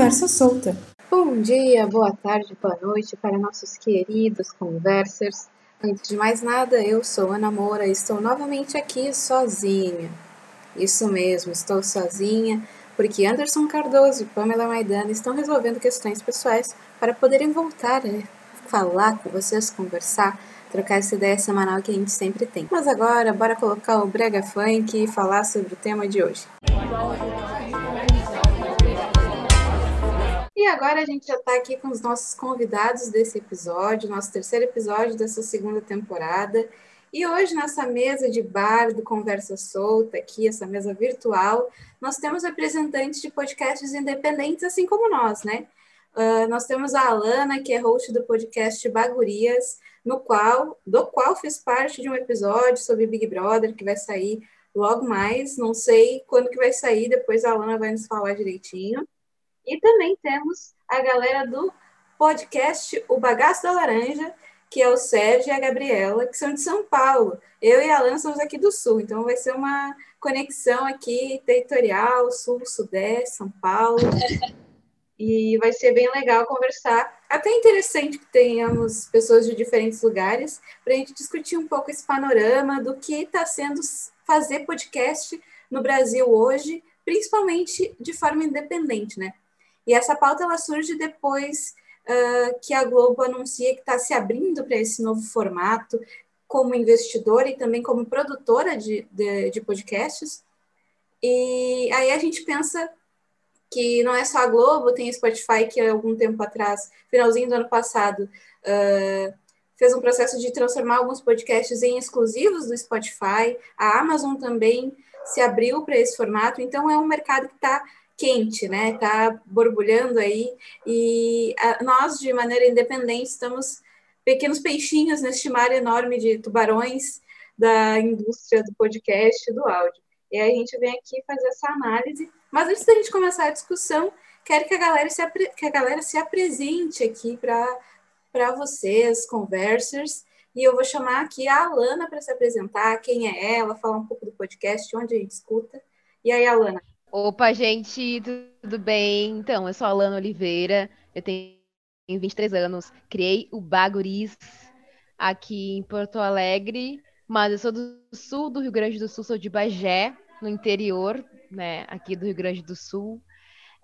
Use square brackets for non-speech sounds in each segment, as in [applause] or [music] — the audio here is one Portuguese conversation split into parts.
Conversa Solta. Bom dia, boa tarde, boa noite para nossos queridos conversers. Antes de mais nada, eu sou Ana Moura e estou novamente aqui sozinha. Isso mesmo, estou sozinha porque Anderson Cardoso e Pamela Maidana estão resolvendo questões pessoais para poderem voltar a falar com vocês, conversar, trocar essa ideia semanal que a gente sempre tem. Mas agora, bora colocar o Brega Funk e falar sobre o tema de hoje. E agora a gente já está aqui com os nossos convidados desse episódio, nosso terceiro episódio dessa segunda temporada. E hoje, nessa mesa de bar do Conversa Solta, aqui, essa mesa virtual, nós temos representantes de podcasts independentes, assim como nós, né? Uh, nós temos a Alana, que é host do podcast Bagurias, no qual, do qual fiz parte de um episódio sobre Big Brother, que vai sair logo mais. Não sei quando que vai sair, depois a Alana vai nos falar direitinho. E também temos a galera do podcast O Bagaço da Laranja, que é o Sérgio e a Gabriela, que são de São Paulo. Eu e a Alan somos aqui do Sul, então vai ser uma conexão aqui territorial, Sul, Sudeste, São Paulo. e vai ser bem legal conversar. Até interessante que tenhamos pessoas de diferentes lugares para a gente discutir um pouco esse panorama do que está sendo fazer podcast no Brasil hoje, principalmente de forma independente, né? E essa pauta ela surge depois uh, que a Globo anuncia que está se abrindo para esse novo formato, como investidora e também como produtora de, de, de, podcasts. E aí a gente pensa que não é só a Globo, tem a Spotify que algum tempo atrás, finalzinho do ano passado, uh, fez um processo de transformar alguns podcasts em exclusivos do Spotify. A Amazon também se abriu para esse formato, então é um mercado que está quente, né? Tá borbulhando aí e a, nós de maneira independente estamos pequenos peixinhos neste mar enorme de tubarões da indústria do podcast, do áudio. E aí a gente vem aqui fazer essa análise. Mas antes da gente começar a discussão, quero que a galera se, que a galera se apresente aqui para vocês, conversers. E eu vou chamar aqui a Alana para se apresentar, quem é ela, falar um pouco do podcast, onde a gente escuta. E aí, Alana, Opa, gente, tudo bem? Então, eu sou a Alana Oliveira, eu tenho 23 anos, criei o Baguris aqui em Porto Alegre, mas eu sou do sul do Rio Grande do Sul, sou de Bagé, no interior, né, aqui do Rio Grande do Sul.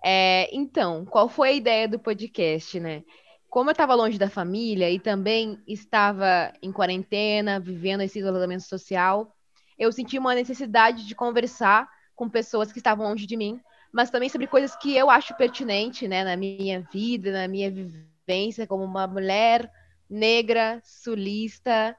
É, então, qual foi a ideia do podcast, né? Como eu estava longe da família e também estava em quarentena, vivendo esse isolamento social, eu senti uma necessidade de conversar com pessoas que estavam longe de mim, mas também sobre coisas que eu acho pertinente, né, na minha vida, na minha vivência como uma mulher negra, sulista,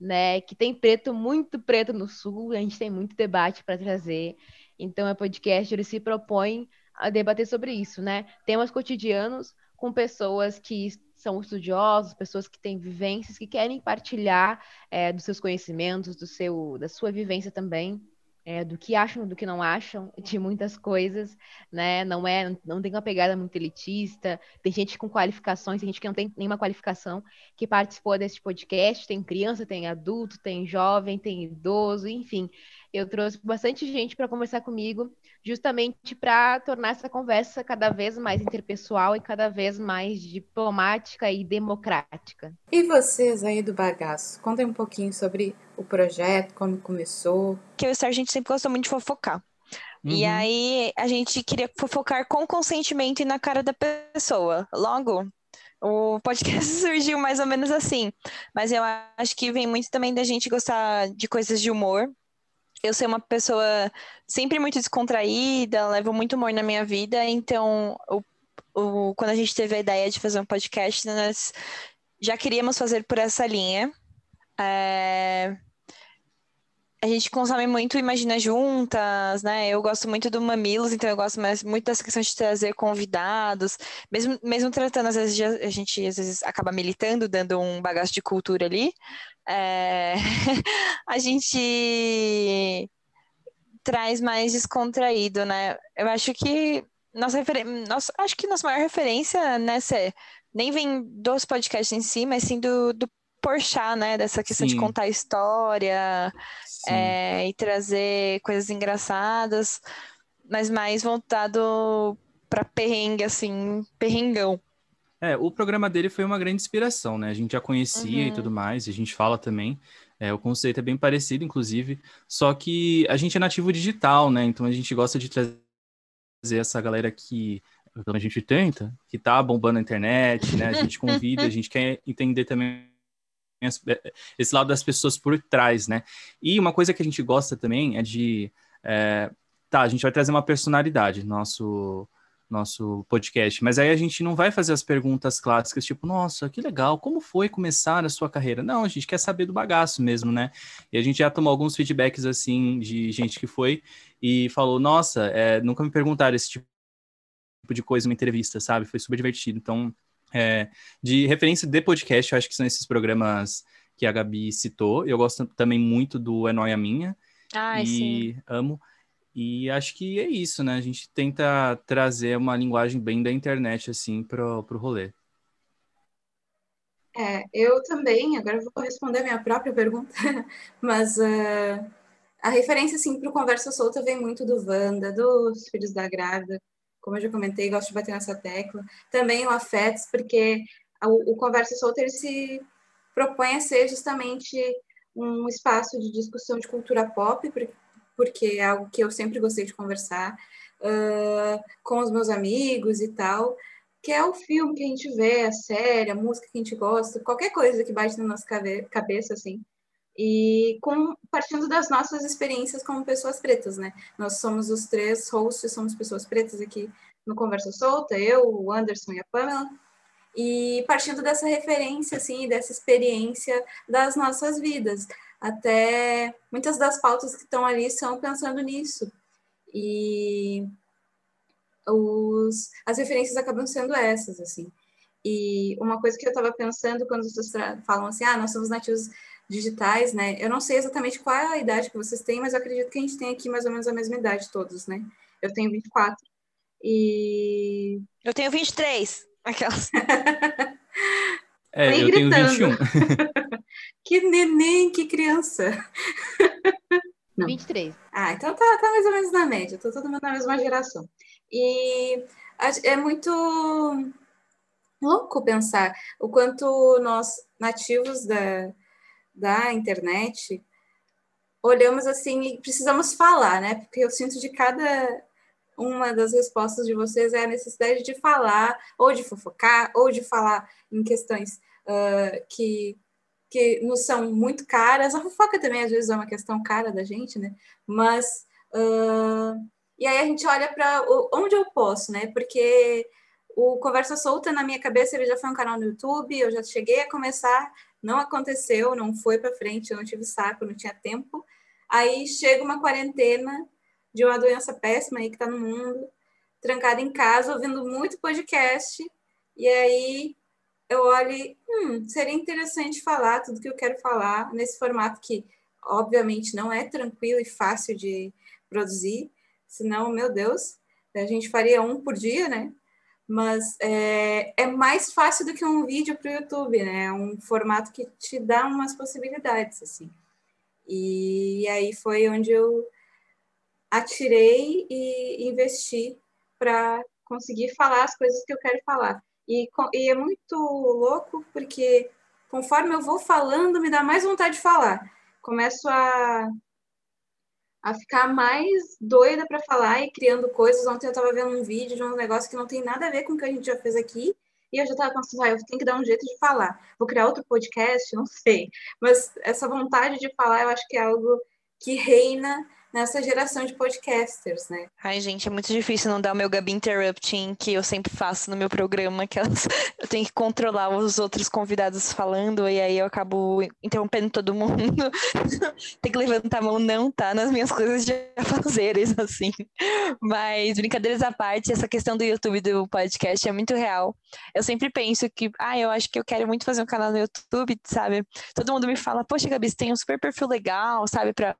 né, que tem preto, muito preto no sul, a gente tem muito debate para trazer. Então, o podcast ele se propõe a debater sobre isso, né? Temas cotidianos com pessoas que são estudiosos, pessoas que têm vivências, que querem partilhar é, dos seus conhecimentos, do seu, da sua vivência também é, do que acham, do que não acham, [laughs] de muitas coisas, né? Não é, não tem uma pegada muito elitista. Tem gente com qualificações, tem gente que não tem nenhuma qualificação que participou desse podcast. Tem criança, tem adulto, tem jovem, tem idoso, enfim. Eu trouxe bastante gente para conversar comigo, justamente para tornar essa conversa cada vez mais interpessoal e cada vez mais diplomática e democrática. E vocês aí do bagaço, contem um pouquinho sobre o projeto, como começou. Que eu e a gente sempre gostou muito de fofocar. Uhum. E aí a gente queria fofocar com consentimento e na cara da pessoa. Logo, o podcast [laughs] surgiu mais ou menos assim. Mas eu acho que vem muito também da gente gostar de coisas de humor eu sou uma pessoa sempre muito descontraída, levo muito humor na minha vida, então o, o, quando a gente teve a ideia de fazer um podcast, nós já queríamos fazer por essa linha. É... A gente consome muito Imagina Juntas, né? Eu gosto muito do Mamilos, então eu gosto mais, muito dessa questão de trazer convidados, mesmo, mesmo tratando, às vezes, a gente às vezes acaba militando, dando um bagaço de cultura ali, é, [laughs] a gente traz mais descontraído, né? Eu acho que nossa, nossa acho que nossa maior referência nessa nem vem dos podcasts em si, mas sim do, do Porchat, né? Dessa questão sim. de contar história é, e trazer coisas engraçadas, mas mais voltado pra perrengue, assim, perrengão. É, o programa dele foi uma grande inspiração, né? A gente já conhecia uhum. e tudo mais, e a gente fala também. É, o conceito é bem parecido, inclusive, só que a gente é nativo digital, né? Então a gente gosta de trazer essa galera que a gente tenta, que tá bombando a internet, né? A gente convida, a [laughs] gente quer entender também esse lado das pessoas por trás, né? E uma coisa que a gente gosta também é de. É, tá, a gente vai trazer uma personalidade no nosso, nosso podcast, mas aí a gente não vai fazer as perguntas clássicas, tipo, nossa, que legal, como foi começar a sua carreira? Não, a gente quer saber do bagaço mesmo, né? E a gente já tomou alguns feedbacks, assim, de gente que foi e falou, nossa, é, nunca me perguntaram esse tipo de coisa numa entrevista, sabe? Foi super divertido. Então, é, de referência de podcast, eu acho que são esses programas que a Gabi citou. Eu gosto também muito do É Noia Minha. Ai, e sim. amo. E acho que é isso, né? A gente tenta trazer uma linguagem bem da internet, assim, pro, pro rolê. É, eu também, agora eu vou responder a minha própria pergunta, [laughs] mas uh, a referência, assim, para o Conversa Solta vem muito do Wanda, dos Filhos da Grávida, como eu já comentei, gosto de bater nessa tecla. Também o Afetos, porque o, o Conversa Solta, ele se propõe a ser justamente um espaço de discussão de cultura pop, porque é algo que eu sempre gostei de conversar uh, com os meus amigos e tal, que é o filme que a gente vê, a série, a música que a gente gosta, qualquer coisa que bate na nossa cabeça, assim. E com, partindo das nossas experiências como pessoas pretas, né? Nós somos os três hosts, somos pessoas pretas aqui no Conversa Solta, eu, o Anderson e a Pamela. E partindo dessa referência, assim, dessa experiência das nossas vidas. Até muitas das pautas que estão ali são pensando nisso. E os, as referências acabam sendo essas, assim. E uma coisa que eu estava pensando quando vocês falam assim, ah, nós somos nativos digitais, né? Eu não sei exatamente qual é a idade que vocês têm, mas eu acredito que a gente tem aqui mais ou menos a mesma idade todos, né? Eu tenho 24 e... Eu tenho 23. Aquelas. [laughs] é, eu gritando. tenho [laughs] 21. que neném, que criança. [laughs] Não. 23. Ah, então tá, tá mais ou menos na média, tô todo mundo na mesma geração. E é muito louco pensar o quanto nós, nativos da, da internet, olhamos assim e precisamos falar, né? Porque eu sinto de cada uma das respostas de vocês é a necessidade de falar, ou de fofocar, ou de falar em questões uh, que, que nos são muito caras. A fofoca também, às vezes, é uma questão cara da gente, né? Mas. Uh, e aí a gente olha para onde eu posso, né? Porque o Conversa Solta, na minha cabeça, ele já foi um canal no YouTube, eu já cheguei a começar não aconteceu, não foi para frente, eu não tive saco, não tinha tempo. Aí chega uma quarentena de uma doença péssima aí que está no mundo, trancada em casa, ouvindo muito podcast, e aí eu olho, hum, seria interessante falar tudo que eu quero falar nesse formato que, obviamente, não é tranquilo e fácil de produzir, senão, meu Deus, a gente faria um por dia, né? Mas é, é mais fácil do que um vídeo para o YouTube, né? É um formato que te dá umas possibilidades, assim. E aí foi onde eu atirei e investi para conseguir falar as coisas que eu quero falar. E, e, é muito louco porque conforme eu vou falando, me dá mais vontade de falar. Começo a a ficar mais doida para falar e criando coisas. Ontem eu estava vendo um vídeo de um negócio que não tem nada a ver com o que a gente já fez aqui. E eu já estava pensando, ah, eu tenho que dar um jeito de falar. Vou criar outro podcast, não sei. Mas essa vontade de falar, eu acho que é algo que reina nessa geração de podcasters, né? Ai, gente, é muito difícil não dar o meu Gabi Interrupting, que eu sempre faço no meu programa, que elas, [laughs] eu tenho que controlar os outros convidados falando, e aí eu acabo interrompendo todo mundo. [laughs] Tem que levantar a mão, não tá nas minhas coisas de [laughs] fazeres, assim. Mas, brincadeiras à parte, essa questão do YouTube do podcast é muito real. Eu sempre penso que, ah, eu acho que eu quero muito fazer um canal no YouTube, sabe? Todo mundo me fala, poxa, Gabi, você tem um super perfil legal, sabe, pra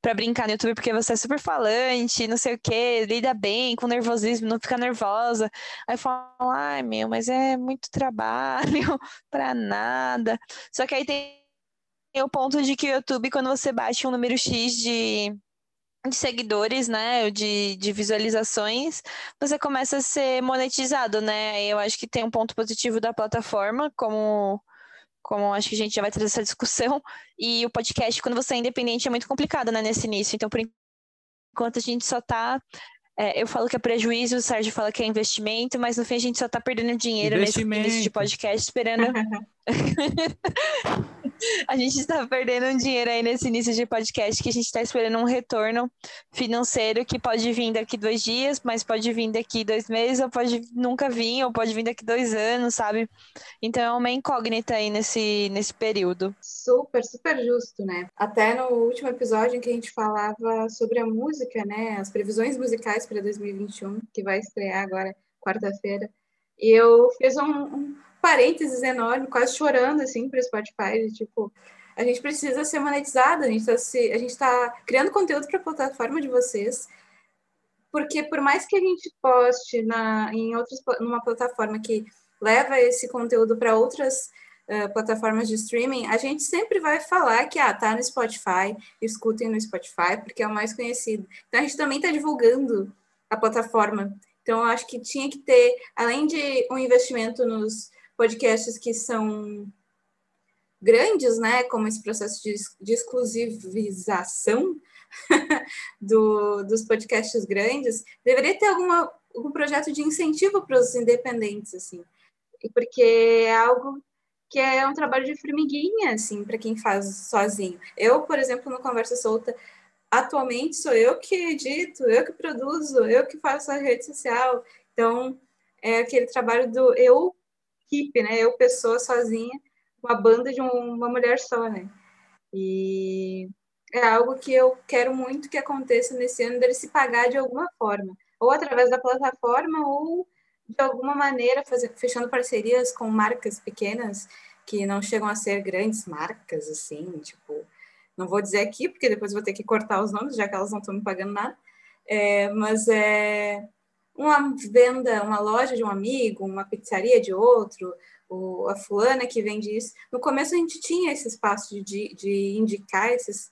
para brincar no YouTube porque você é super falante, não sei o que, lida bem com nervosismo, não fica nervosa. Aí eu falo, ai meu, mas é muito trabalho [laughs] para nada. Só que aí tem o ponto de que o YouTube, quando você bate um número X de, de seguidores, né, de, de visualizações, você começa a ser monetizado, né? Eu acho que tem um ponto positivo da plataforma, como como acho que a gente já vai trazer essa discussão, e o podcast, quando você é independente, é muito complicado, né, nesse início. Então, por enquanto, a gente só está é, eu falo que é prejuízo, o Sérgio fala que é investimento, mas no fim a gente só tá perdendo dinheiro nesse início de podcast esperando. [laughs] a gente está perdendo um dinheiro aí nesse início de podcast que a gente está esperando um retorno financeiro que pode vir daqui dois dias, mas pode vir daqui dois meses, ou pode nunca vir, ou pode vir daqui dois anos, sabe? Então é uma incógnita aí nesse, nesse período. Super, super justo, né? Até no último episódio em que a gente falava sobre a música, né? As previsões musicais para 2021, que vai estrear agora quarta-feira. E eu fiz um, um parênteses enorme, quase chorando, assim, para o Spotify, de, tipo, a gente precisa ser monetizado, a gente está tá criando conteúdo para a plataforma de vocês, porque por mais que a gente poste na, em outras, numa plataforma que leva esse conteúdo para outras uh, plataformas de streaming, a gente sempre vai falar que ah, tá no Spotify, escutem no Spotify, porque é o mais conhecido. Então a gente também está divulgando a plataforma. Então, eu acho que tinha que ter, além de um investimento nos podcasts que são grandes, né, como esse processo de, de exclusivização [laughs] do, dos podcasts grandes, deveria ter alguma, algum projeto de incentivo para os independentes, assim, porque é algo que é um trabalho de formiguinha, assim, para quem faz sozinho. Eu, por exemplo, no Conversa Solta, atualmente sou eu que edito, eu que produzo, eu que faço a rede social, então é aquele trabalho do eu equipe, né? Eu, pessoa sozinha, uma banda de uma mulher só, né? E é algo que eu quero muito que aconteça nesse ano, dele se pagar de alguma forma, ou através da plataforma, ou de alguma maneira fazer, fechando parcerias com marcas pequenas que não chegam a ser grandes marcas, assim, tipo, não vou dizer aqui, porque depois vou ter que cortar os nomes, já que elas não estão me pagando nada, é, mas é uma venda, uma loja de um amigo, uma pizzaria de outro, a fulana que vende isso. No começo a gente tinha esse espaço de, de indicar esses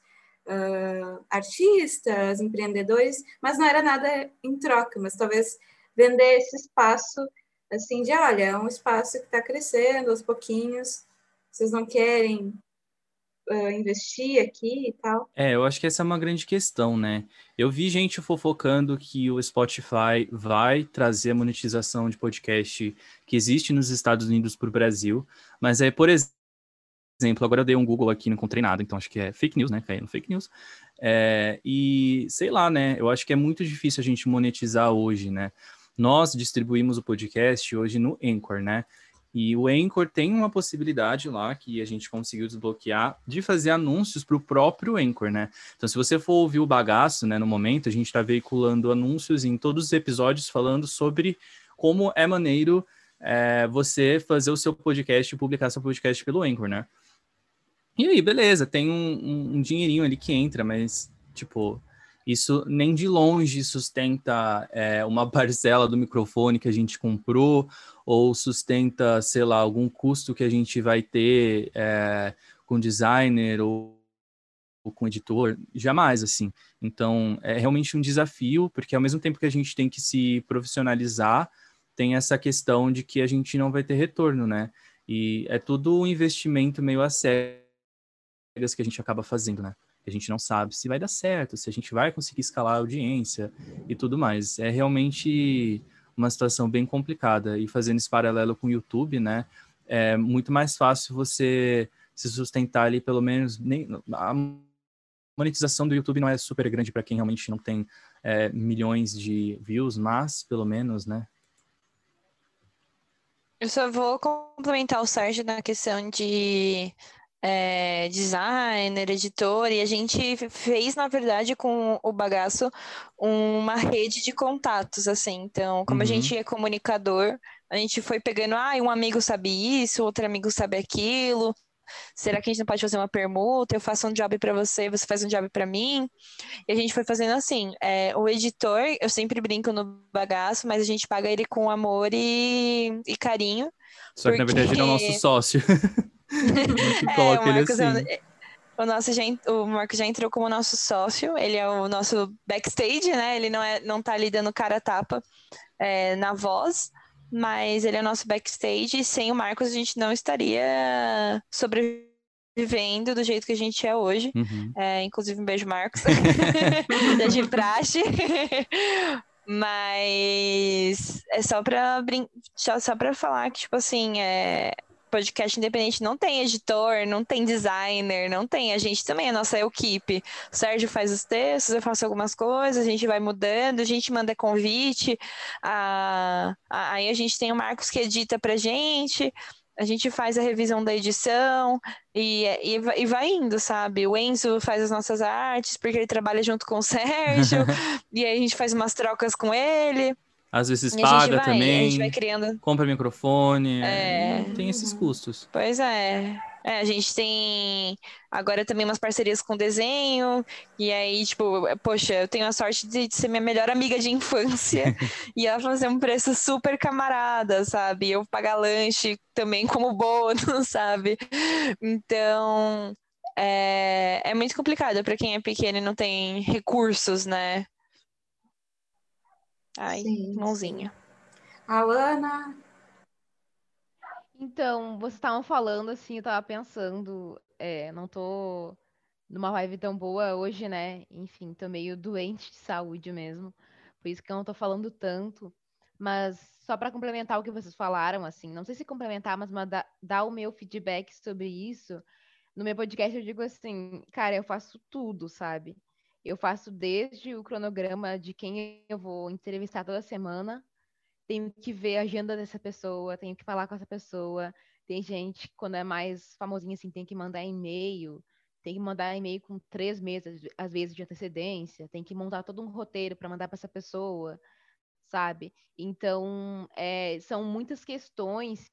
uh, artistas, empreendedores, mas não era nada em troca, mas talvez vender esse espaço assim de olha, é um espaço que está crescendo aos pouquinhos, vocês não querem uh, investir aqui e tal. É, eu acho que essa é uma grande questão, né? Eu vi gente fofocando que o Spotify vai trazer a monetização de podcast que existe nos Estados Unidos para o Brasil, mas é, por exemplo, agora eu dei um Google aqui, não encontrei nada, então acho que é fake news, né? Caiu no fake news. É, e sei lá, né? Eu acho que é muito difícil a gente monetizar hoje, né? Nós distribuímos o podcast hoje no Anchor, né? E o Anchor tem uma possibilidade lá que a gente conseguiu desbloquear de fazer anúncios para o próprio Anchor, né? Então, se você for ouvir o bagaço, né, no momento, a gente está veiculando anúncios em todos os episódios falando sobre como é maneiro é, você fazer o seu podcast e publicar seu podcast pelo Anchor, né? E aí, beleza, tem um, um, um dinheirinho ali que entra, mas, tipo, isso nem de longe sustenta é, uma [laughs] parcela do microfone que a gente comprou, ou sustenta, sei lá, algum custo que a gente vai ter é, com designer ou, ou com editor, jamais assim. Então, é realmente um desafio, porque ao mesmo tempo que a gente tem que se profissionalizar, tem essa questão de que a gente não vai ter retorno, né? E é tudo um investimento meio a cegas que a gente acaba fazendo, né? A gente não sabe se vai dar certo, se a gente vai conseguir escalar a audiência e tudo mais. É realmente uma situação bem complicada. E fazendo esse paralelo com o YouTube, né? É muito mais fácil você se sustentar ali, pelo menos. Nem, a monetização do YouTube não é super grande para quem realmente não tem é, milhões de views, mas pelo menos, né? Eu só vou complementar o Sérgio na questão de é, designer, editor, e a gente fez, na verdade, com o bagaço, uma rede de contatos, assim. Então, como uhum. a gente é comunicador, a gente foi pegando, ah, um amigo sabe isso, outro amigo sabe aquilo. Será que a gente não pode fazer uma permuta? Eu faço um job para você, você faz um job para mim. E a gente foi fazendo assim. É, o editor, eu sempre brinco no bagaço, mas a gente paga ele com amor e, e carinho. Só porque... que na verdade ele é o nosso sócio. [laughs] [laughs] coloca é, ele assim. É, o nosso já, o Marco já entrou como nosso sócio, ele é o nosso backstage, né? Ele não, é, não tá ali dando cara a tapa é, na voz, mas ele é o nosso backstage e sem o Marcos a gente não estaria sobrevivendo do jeito que a gente é hoje. Uhum. É, inclusive, um beijo, Marcos. [laughs] Já de praxe. [laughs] Mas é só pra, brin... só pra falar que, tipo assim, é podcast independente não tem editor, não tem designer, não tem. A gente também, a nossa equipe. O Sérgio faz os textos, eu faço algumas coisas, a gente vai mudando, a gente manda convite. A... Aí a gente tem o Marcos que edita pra gente, a gente faz a revisão da edição e, e, e, vai indo, sabe? O Enzo faz as nossas artes, porque ele trabalha junto com o Sérgio, [laughs] e aí a gente faz umas trocas com ele. Às vezes e paga vai, também. A gente vai criando. Compra microfone. É... Tem esses custos. Pois é. É, a gente tem agora também umas parcerias com desenho. E aí, tipo, poxa, eu tenho a sorte de, de ser minha melhor amiga de infância. [laughs] e ela fazer um preço super camarada, sabe? Eu pagar lanche também como bônus, [laughs] sabe? Então. É, é muito complicado para quem é pequeno e não tem recursos, né? Ai, Sim. mãozinha. Alana? Então, vocês estavam falando assim, eu tava pensando, é, não tô numa vibe tão boa hoje, né? Enfim, tô meio doente de saúde mesmo. Por isso que eu não tô falando tanto. Mas só para complementar o que vocês falaram, assim, não sei se complementar, mas dar, dar o meu feedback sobre isso. No meu podcast eu digo assim, cara, eu faço tudo, sabe? Eu faço desde o cronograma de quem eu vou entrevistar toda semana, tenho que ver a agenda dessa pessoa, tenho que falar com essa pessoa. Tem gente, quando é mais famosinha, assim, tem que mandar e-mail, tem que mandar e-mail com três meses, às vezes, de antecedência, tem que montar todo um roteiro para mandar para essa pessoa, sabe? Então, é, são muitas questões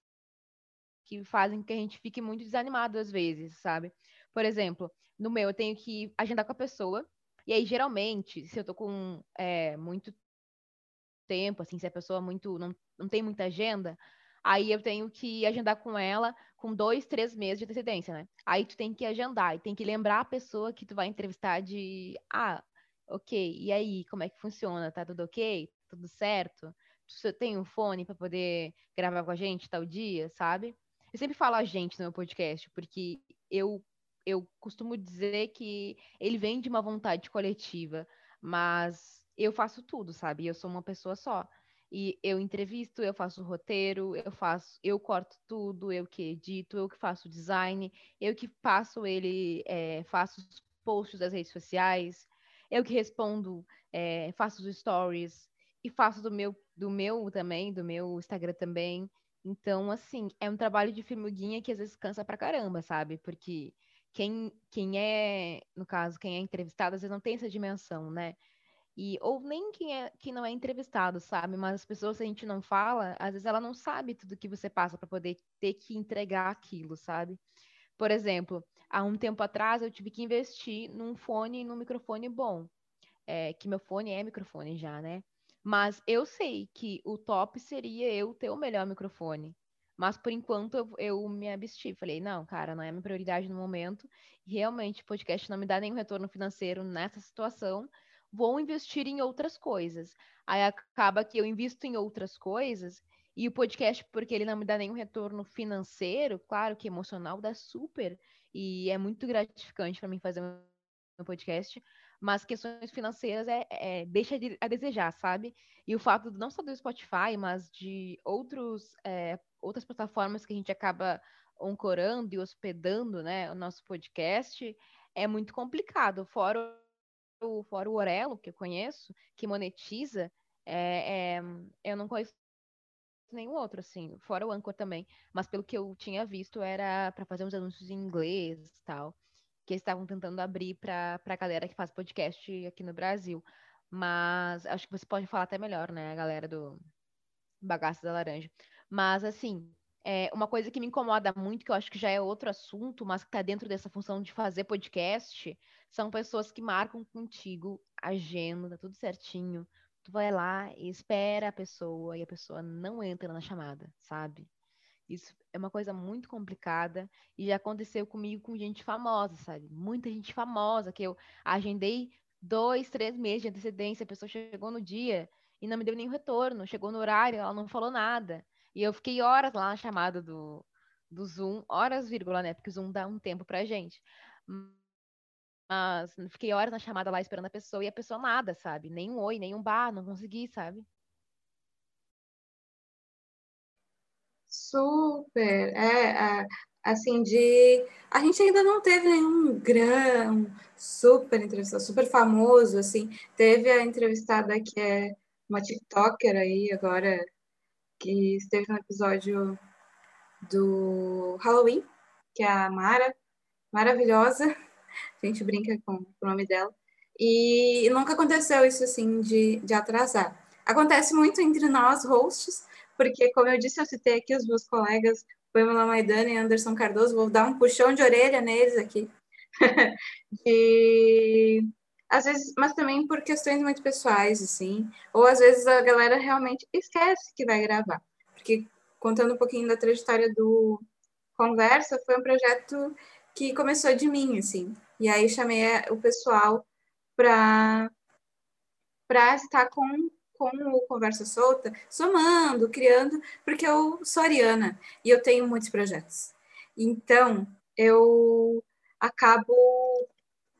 que fazem que a gente fique muito desanimado às vezes, sabe? Por exemplo, no meu, eu tenho que agendar com a pessoa, e aí, geralmente, se eu tô com é, muito tempo, assim, se a pessoa muito não, não tem muita agenda, aí eu tenho que agendar com ela com dois, três meses de antecedência, né? Aí tu tem que agendar e tem que lembrar a pessoa que tu vai entrevistar de, ah, ok, e aí, como é que funciona? Tá tudo ok? Tudo certo? Tu tem um fone para poder gravar com a gente tal dia, sabe? Eu sempre falo a gente no meu podcast, porque eu eu costumo dizer que ele vem de uma vontade coletiva, mas eu faço tudo, sabe? Eu sou uma pessoa só. E eu entrevisto, eu faço roteiro, eu faço, eu corto tudo, eu que edito, eu que faço design, eu que passo ele, é, faço os posts das redes sociais, eu que respondo, é, faço os stories e faço do meu, do meu também, do meu Instagram também. Então, assim, é um trabalho de firmiguinha que às vezes cansa pra caramba, sabe? Porque quem, quem é, no caso, quem é entrevistado, às vezes não tem essa dimensão, né? E, ou nem quem, é, quem não é entrevistado, sabe? Mas as pessoas, se a gente não fala, às vezes ela não sabe tudo que você passa para poder ter que entregar aquilo, sabe? Por exemplo, há um tempo atrás eu tive que investir num fone e num microfone bom. É, que meu fone é microfone já, né? Mas eu sei que o top seria eu ter o melhor microfone. Mas por enquanto eu, eu me absti. Falei, não, cara, não é minha prioridade no momento. Realmente, o podcast não me dá nenhum retorno financeiro nessa situação. Vou investir em outras coisas. Aí acaba que eu invisto em outras coisas e o podcast, porque ele não me dá nenhum retorno financeiro, claro que emocional, dá super. E é muito gratificante para mim fazer um podcast, mas questões financeiras é, é deixa de, a desejar, sabe? E o fato não só do Spotify, mas de outros, é, outras plataformas que a gente acaba ancorando e hospedando, né, o nosso podcast, é muito complicado. Fora o, fora o Orelo, que eu conheço, que monetiza, é, é, eu não conheço nenhum outro, assim, fora o Anchor também. Mas pelo que eu tinha visto, era para fazer uns anúncios em inglês e tal que eles estavam tentando abrir para a galera que faz podcast aqui no Brasil. Mas acho que você pode falar até melhor, né, a galera do Bagaço da Laranja. Mas, assim, é, uma coisa que me incomoda muito, que eu acho que já é outro assunto, mas que está dentro dessa função de fazer podcast, são pessoas que marcam contigo agenda, tudo certinho. Tu vai lá e espera a pessoa e a pessoa não entra na chamada, sabe? Isso é uma coisa muito complicada e já aconteceu comigo com gente famosa, sabe? Muita gente famosa que eu agendei dois, três meses de antecedência, a pessoa chegou no dia e não me deu nenhum retorno, chegou no horário, ela não falou nada. E eu fiquei horas lá na chamada do, do Zoom, horas, vírgula, né? Porque o Zoom dá um tempo pra gente. Mas fiquei horas na chamada lá esperando a pessoa e a pessoa nada, sabe? Nem um oi, nem um bar, não consegui, sabe? Super, é, é, assim, de... A gente ainda não teve nenhum grande, super entrevistado, super famoso, assim. Teve a entrevistada que é uma TikToker aí, agora, que esteve no episódio do Halloween, que é a Mara, maravilhosa, a gente brinca com o nome dela, e nunca aconteceu isso, assim, de, de atrasar. Acontece muito entre nós, hosts, porque, como eu disse, eu citei aqui os meus colegas, Pamela Maidana e Anderson Cardoso, vou dar um puxão de orelha neles aqui, [laughs] de às vezes, mas também por questões muito pessoais, assim, ou às vezes a galera realmente esquece que vai gravar, porque contando um pouquinho da trajetória do Conversa, foi um projeto que começou de mim, assim, e aí chamei o pessoal para para estar com com o Conversa Solta, somando, criando, porque eu sou ariana e eu tenho muitos projetos. Então, eu acabo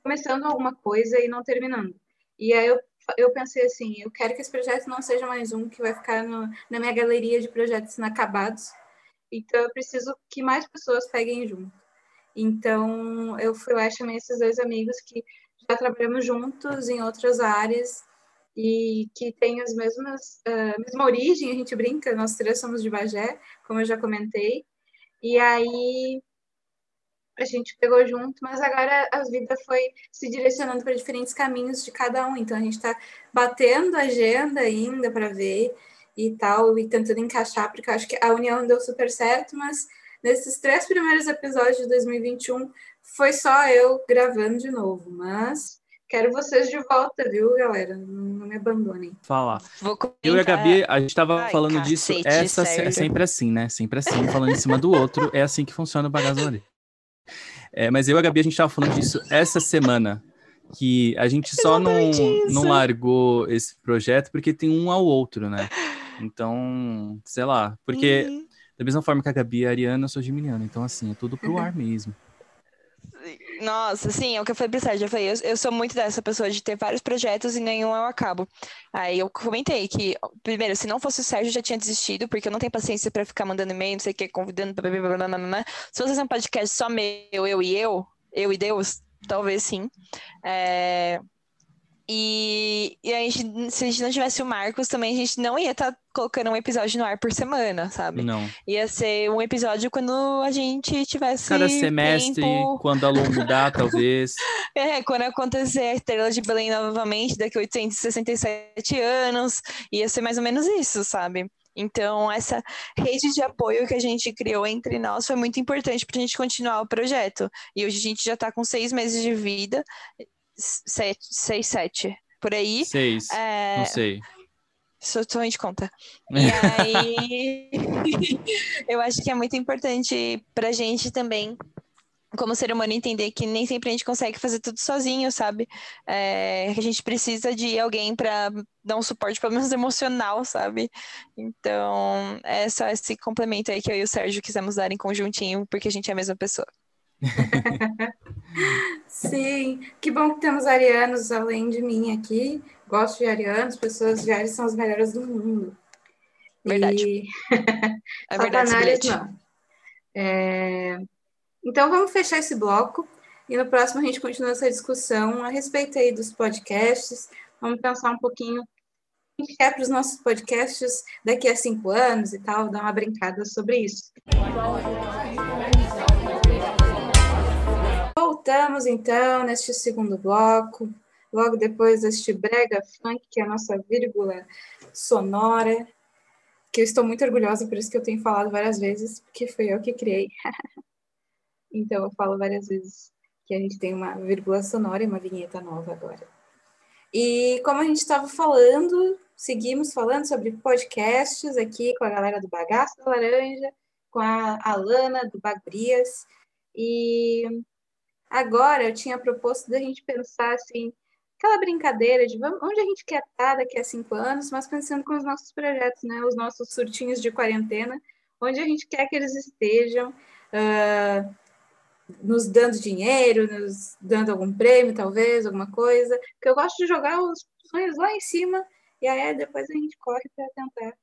começando alguma coisa e não terminando. E aí eu, eu pensei assim, eu quero que esse projeto não seja mais um que vai ficar no, na minha galeria de projetos inacabados. Então eu preciso que mais pessoas peguem junto. Então eu fui lá e chamei esses dois amigos que já trabalhamos juntos em outras áreas e que têm as mesmas uh, mesma origem, a gente brinca, nós três somos de Bagé, como eu já comentei. E aí a gente pegou junto, mas agora a vida foi se direcionando para diferentes caminhos de cada um. Então a gente está batendo agenda ainda para ver e tal, e tentando encaixar, porque eu acho que a união deu super certo, mas nesses três primeiros episódios de 2021 foi só eu gravando de novo. Mas quero vocês de volta, viu, galera? Não, me abandonem. Falar. Eu e a Gabi, a gente estava falando cacete, disso. Essa é sempre assim, né? Sempre assim, falando em cima do outro. É assim que funciona o bagaço é, mas eu e a Gabi, a gente estava falando disso essa semana, que a gente só não, não largou esse projeto porque tem um ao outro, né? Então, sei lá, porque uhum. da mesma forma que a Gabi é ariana, eu sou geminiana, então assim, é tudo pro ar mesmo. Nossa, sim, é o que eu falei pro Sérgio. Eu falei, eu, eu, sou muito dessa pessoa de ter vários projetos e nenhum eu acabo. Aí eu comentei que, primeiro, se não fosse o Sérgio, eu já tinha desistido, porque eu não tenho paciência para ficar mandando e-mail, não sei o que, convidando. Blá, blá, blá, blá, Se fosse um podcast só meu, eu e eu, eu e Deus, talvez sim. É, e, e a gente, se a gente não tivesse o Marcos, também a gente não ia estar tá colocando um episódio no ar por semana, sabe? Não. Ia ser um episódio quando a gente tivesse. Cada semestre, tempo... quando a aluno mudar, talvez. É, quando acontecer a Estrela de Belém novamente, daqui a 867 anos, ia ser mais ou menos isso, sabe? Então, essa rede de apoio que a gente criou entre nós foi muito importante para a gente continuar o projeto. E hoje a gente já está com seis meses de vida, sete, seis, sete, por aí. Seis, é... não sei. Sou totalmente conta. [laughs] E aí, [laughs] eu acho que é muito importante pra gente também, como ser humano, entender que nem sempre a gente consegue fazer tudo sozinho, sabe? É, que a gente precisa de alguém para dar um suporte, pelo menos emocional, sabe? Então, é só esse complemento aí que eu e o Sérgio quisemos dar em conjuntinho, porque a gente é a mesma pessoa. Sim, que bom que temos arianos além de mim aqui. Gosto de arianos, pessoas de Ares são as melhores do mundo. Verdade. E... [laughs] é verdade, não. É... Então vamos fechar esse bloco e no próximo a gente continua essa discussão a respeito aí dos podcasts. Vamos pensar um pouquinho o que é para os nossos podcasts daqui a cinco anos e tal, dar uma brincada sobre isso. Voltamos então neste segundo bloco, logo depois deste brega funk, que é a nossa vírgula sonora, que eu estou muito orgulhosa, por isso que eu tenho falado várias vezes, porque foi eu que criei. [laughs] então eu falo várias vezes que a gente tem uma vírgula sonora e uma vinheta nova agora. E como a gente estava falando, seguimos falando sobre podcasts aqui com a galera do Bagaço da Laranja, com a Alana do Bagrias. E agora eu tinha proposto da gente pensar assim, aquela brincadeira de vamos, onde a gente quer estar daqui a cinco anos, mas pensando com os nossos projetos, né? Os nossos surtinhos de quarentena, onde a gente quer que eles estejam. Uh, nos dando dinheiro, nos dando algum prêmio, talvez, alguma coisa. Porque eu gosto de jogar os sonhos lá em cima e aí depois a gente corre para tentar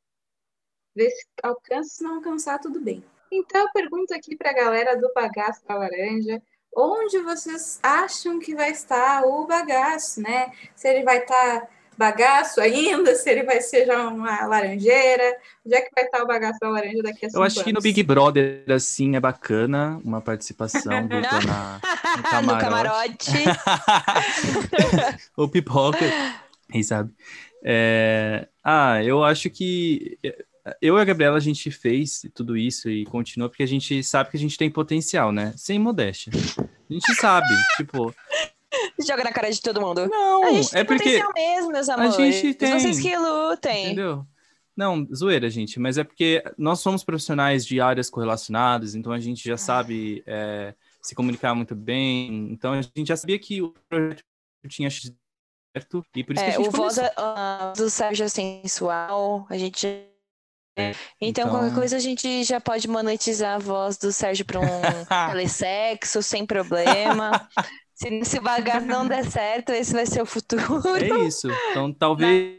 ver se alcança, se não alcançar, tudo bem. Então, eu pergunto aqui para a galera do Bagaço da Laranja, onde vocês acham que vai estar o bagaço, né? Se ele vai estar bagaço ainda, [laughs] se ele vai ser já uma laranjeira, onde é que vai estar o bagaço da laranja daqui a cinco Eu acho anos? que no Big Brother, assim, é bacana uma participação [laughs] do na, no camarote. no camarote. [laughs] o pipoca, quem sabe. É... Ah, eu acho que eu e a Gabriela, a gente fez tudo isso e continua porque a gente sabe que a gente tem potencial, né? Sem modéstia. A gente sabe, [laughs] tipo... Joga na cara de todo mundo. Não, é porque... mesmo, meus amores. A gente tem... Vocês que lutem. Entendeu? Não, zoeira, gente, mas é porque nós somos profissionais de áreas correlacionadas, então a gente já sabe é, se comunicar muito bem, então a gente já sabia que o projeto tinha certo, e por isso é, que a gente o voz uh, do Sérgio é sensual, a gente é, então, então, qualquer coisa a gente já pode monetizar a voz do Sérgio para um [laughs] telesexo sem problema. [laughs] se, se o bagaço não der certo, esse vai ser o futuro. É isso. Então, talvez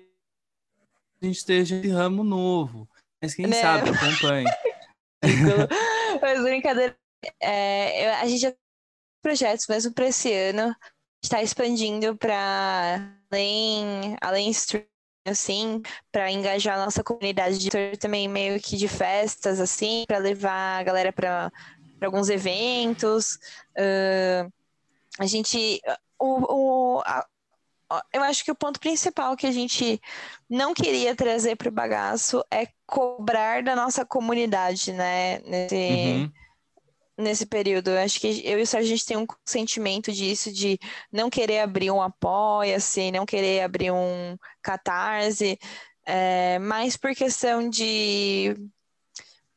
a gente esteja em ramo novo. Mas quem né? sabe, acompanhe. [laughs] Mas brincadeira. É, a gente já tem projetos mesmo para esse ano. Está expandindo para além, além stream assim, para engajar a nossa comunidade de também meio que de festas, assim, para levar a galera para alguns eventos. Uh, a gente. O, o, a, eu acho que o ponto principal que a gente não queria trazer para o bagaço é cobrar da nossa comunidade, né? Nesse, uhum nesse período. Eu acho que eu e o Sérgio, a gente tem um sentimento disso, de não querer abrir um apoia-se, não querer abrir um catarse, é, mais por questão de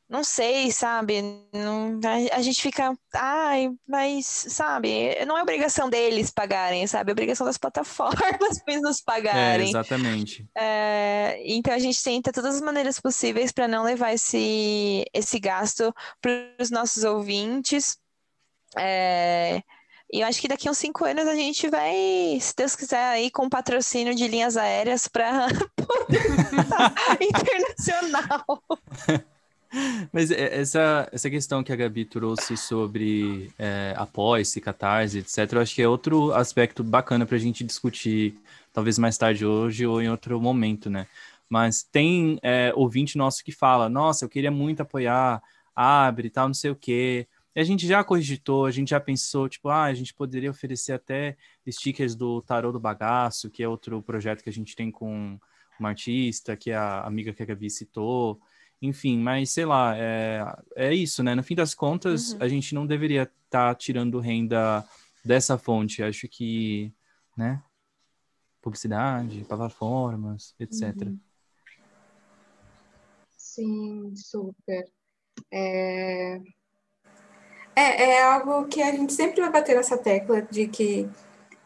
não sei, sabe? Não, a, a, gente fica, ai, mas, sabe? Não é obrigação deles pagarem, sabe? É obrigação das [laughs] plataformas para nos pagarem. É, exatamente. É, então a gente tenta todas as maneiras possíveis para não levar esse, esse gasto para os nossos ouvintes. É, e eu acho que daqui a uns cinco anos a gente vai, se Deus quiser, aí com patrocínio de linhas aéreas para [laughs] [laughs] internacional. Mas é, essa, essa questão que a Gabi trouxe sobre é, apoio-se, catarse, etc., eu acho que é outro aspecto bacana para a gente discutir, talvez mais tarde hoje ou em outro momento, né? Mas tem é, ouvinte nosso que fala: Nossa, eu queria muito apoiar, abre tal, não sei o quê. E a gente já cogitou, a gente já pensou, tipo, ah, a gente poderia oferecer até stickers do Tarô do Bagaço, que é outro projeto que a gente tem com uma artista, que é a amiga que a Gabi citou. Enfim, mas sei lá, é, é isso, né? No fim das contas, uhum. a gente não deveria estar tá tirando renda dessa fonte. Acho que, né? Publicidade, plataformas, etc. Uhum. Sim, super. É... é... É, algo que a gente sempre vai bater nessa tecla de que,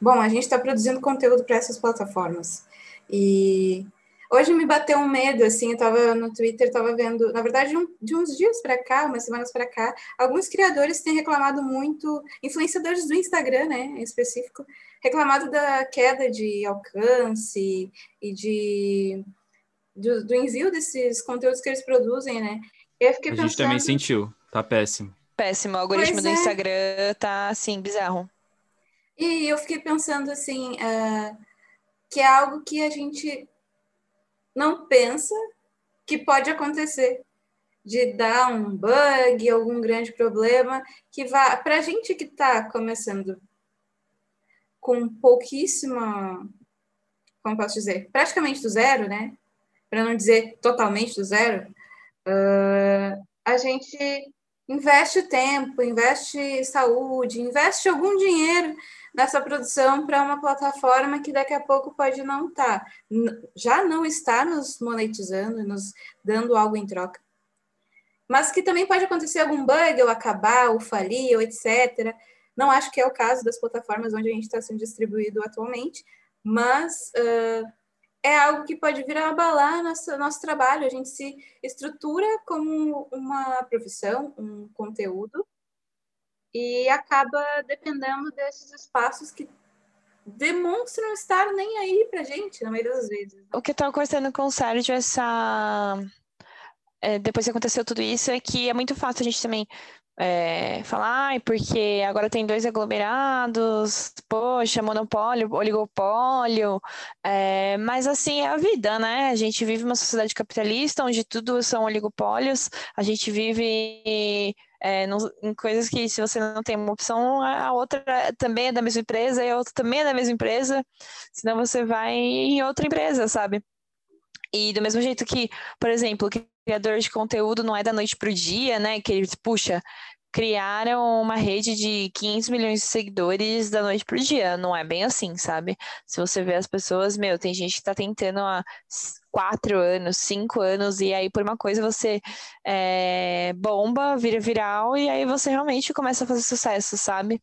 bom, a gente está produzindo conteúdo para essas plataformas. E Hoje me bateu um medo, assim, eu estava no Twitter, estava vendo, na verdade, um, de uns dias para cá, umas semanas para cá, alguns criadores têm reclamado muito, influenciadores do Instagram, né, em específico, reclamado da queda de alcance e de do, do envio desses conteúdos que eles produzem, né? a pensando... gente também sentiu, tá péssimo. Péssimo, o algoritmo pois do é. Instagram tá, assim, bizarro. E eu fiquei pensando, assim, uh, que é algo que a gente não pensa que pode acontecer de dar um bug, algum grande problema que vá para a gente que está começando com pouquíssima, como posso dizer, praticamente do zero, né? Para não dizer totalmente do zero, uh, a gente investe tempo, investe saúde, investe algum dinheiro nessa produção para uma plataforma que daqui a pouco pode não estar, tá, já não está nos monetizando, nos dando algo em troca. mas que também pode acontecer algum bug, ou acabar, ou falir, ou etc. Não acho que é o caso das plataformas onde a gente está sendo distribuído atualmente, mas uh, é algo que pode vir a abalar nosso, nosso trabalho. A gente se estrutura como uma profissão, um conteúdo, e acaba dependendo desses espaços que demonstram estar nem aí pra gente, na maioria das vezes. O que eu tava conversando com o Sérgio, essa é, depois que aconteceu tudo isso, é que é muito fácil a gente também é, falar, ah, porque agora tem dois aglomerados, poxa, monopólio, oligopólio, é, mas assim é a vida, né? A gente vive uma sociedade capitalista onde tudo são oligopólios, a gente vive é, no, em coisas que se você não tem uma opção, a outra também é da mesma empresa e a outra também é da mesma empresa, senão você vai em outra empresa, sabe? E do mesmo jeito que, por exemplo, o criador de conteúdo não é da noite para o dia, né? Que eles, puxa, criaram uma rede de 500 milhões de seguidores da noite para o dia. Não é bem assim, sabe? Se você vê as pessoas, meu, tem gente que está tentando há quatro anos, cinco anos, e aí por uma coisa você é, bomba, vira viral, e aí você realmente começa a fazer sucesso, sabe?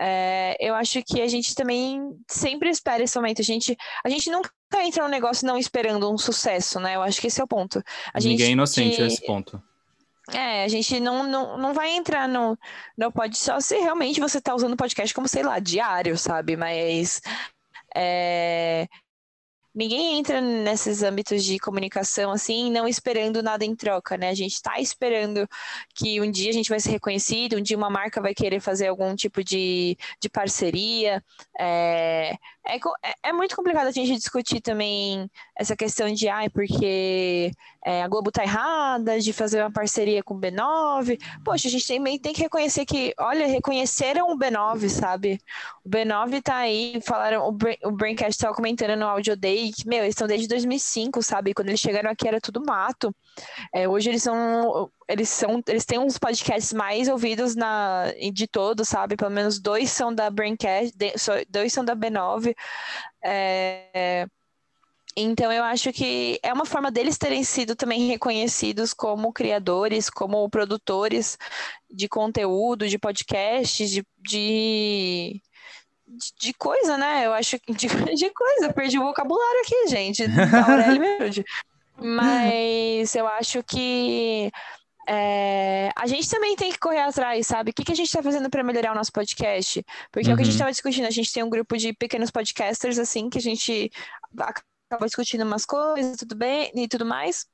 É, eu acho que a gente também sempre espera esse momento. A gente, a gente nunca entra no negócio não esperando um sucesso, né? Eu acho que esse é o ponto. A Ninguém gente, é inocente nesse ponto. É, a gente não, não, não vai entrar no. Não pode só se realmente você tá usando o podcast como, sei lá, diário, sabe? Mas. É, ninguém entra nesses âmbitos de comunicação assim, não esperando nada em troca, né? A gente está esperando que um dia a gente vai ser reconhecido, um dia uma marca vai querer fazer algum tipo de, de parceria. É, é, é, é muito complicado a gente discutir também essa questão de, ai, porque é, a Globo tá errada, de fazer uma parceria com o B9. Poxa, a gente também tem que reconhecer que, olha, reconheceram o B9, sabe? O B9 tá aí, falaram, o, Brain, o Braincast estava comentando no Audio Day que, meu, eles estão desde 2005, sabe? Quando eles chegaram aqui era tudo mato. É, hoje eles são eles são eles têm uns podcasts mais ouvidos na de todos, sabe? Pelo menos dois são da Braincast, dois são da B9. É, então eu acho que é uma forma deles terem sido também reconhecidos como criadores, como produtores de conteúdo, de podcasts, de, de de coisa, né? Eu acho que de, [laughs] de coisa. Perdi o vocabulário aqui, gente. [laughs] Mas eu acho que é, a gente também tem que correr atrás, sabe? O que, que a gente está fazendo para melhorar o nosso podcast? Porque uhum. é o que a gente estava uhum. discutindo. A gente tem um grupo de pequenos podcasters, assim, que a gente acaba discutindo umas coisas, tudo bem e tudo mais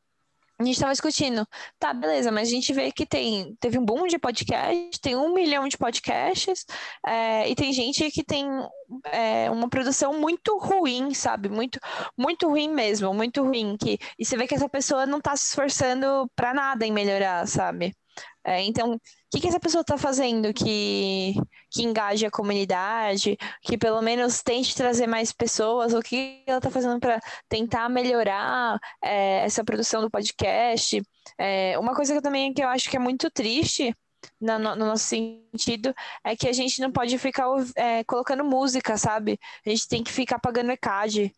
a gente estava discutindo, tá, beleza, mas a gente vê que tem, teve um boom de podcast, tem um milhão de podcasts, é, e tem gente que tem é, uma produção muito ruim, sabe? Muito, muito ruim mesmo, muito ruim. Que, e você vê que essa pessoa não está se esforçando para nada em melhorar, sabe? É, então, o que, que essa pessoa está fazendo que, que engaje a comunidade, que pelo menos tente trazer mais pessoas, o que ela está fazendo para tentar melhorar é, essa produção do podcast? É, uma coisa que eu também que eu acho que é muito triste no, no, nosso sentido é que a gente não pode ficar é, colocando música, sabe? A gente tem que ficar pagando ECAD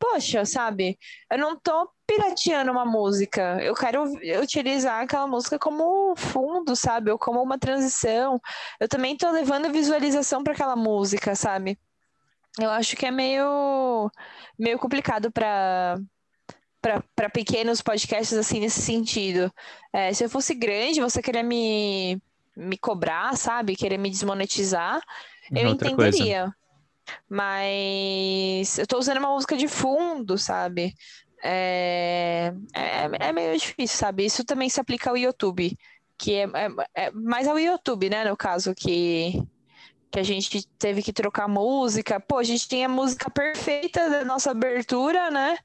poxa, sabe? Eu não tô pirateando uma música. Eu quero utilizar aquela música como fundo, sabe? Ou como uma transição. Eu também tô levando visualização para aquela música, sabe? Eu acho que é meio, meio complicado para para pequenos podcasts assim nesse sentido. É, se eu fosse grande, você querer me, me cobrar, sabe? Querer me desmonetizar, eu Outra entenderia. Coisa. Mas eu tô usando uma música de fundo, sabe? É, é, é meio difícil, sabe? Isso também se aplica ao YouTube, que é, é, é mais ao YouTube, né? No caso, que, que a gente teve que trocar música. Pô, a gente tinha a música perfeita da nossa abertura, né?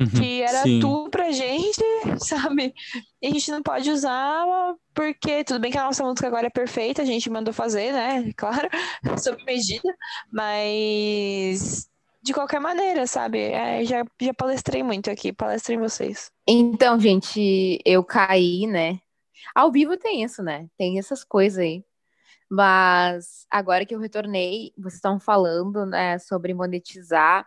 Uhum. que era Sim. tudo pra gente, [laughs] sabe? E a gente não pode usar porque tudo bem que a nossa música agora é perfeita, a gente mandou fazer, né? [laughs] Claro, [laughs] sob medida, mas de qualquer maneira, sabe? É, já, já palestrei muito aqui, palestrei em vocês. Então, gente, eu caí, né? Ao vivo tem isso, né? Tem essas coisas aí. Mas agora que eu retornei, vocês estão falando, né, sobre monetizar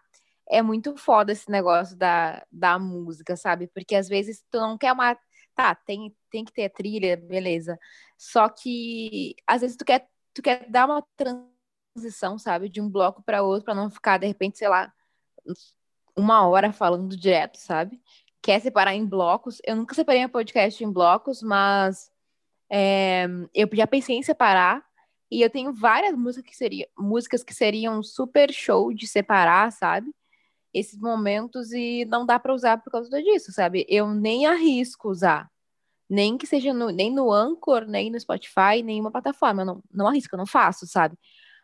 é muito foda esse negócio da, da música, sabe? Porque às vezes tu não quer uma Tá, tem, tem que ter trilha, beleza. Só que às vezes tu quer, tu quer dar uma transição, sabe, de um bloco para outro, para não ficar, de repente, sei lá, uma hora falando direto, sabe? Quer separar em blocos. Eu nunca separei meu podcast em blocos, mas é, eu já pensei em separar. E eu tenho várias músicas que, seria, músicas que seriam super show de separar, sabe? Esses momentos e não dá para usar por causa disso, sabe? Eu nem arrisco usar. Nem que seja no, nem no Anchor, nem no Spotify, nenhuma plataforma. Eu não, não arrisco, eu não faço, sabe?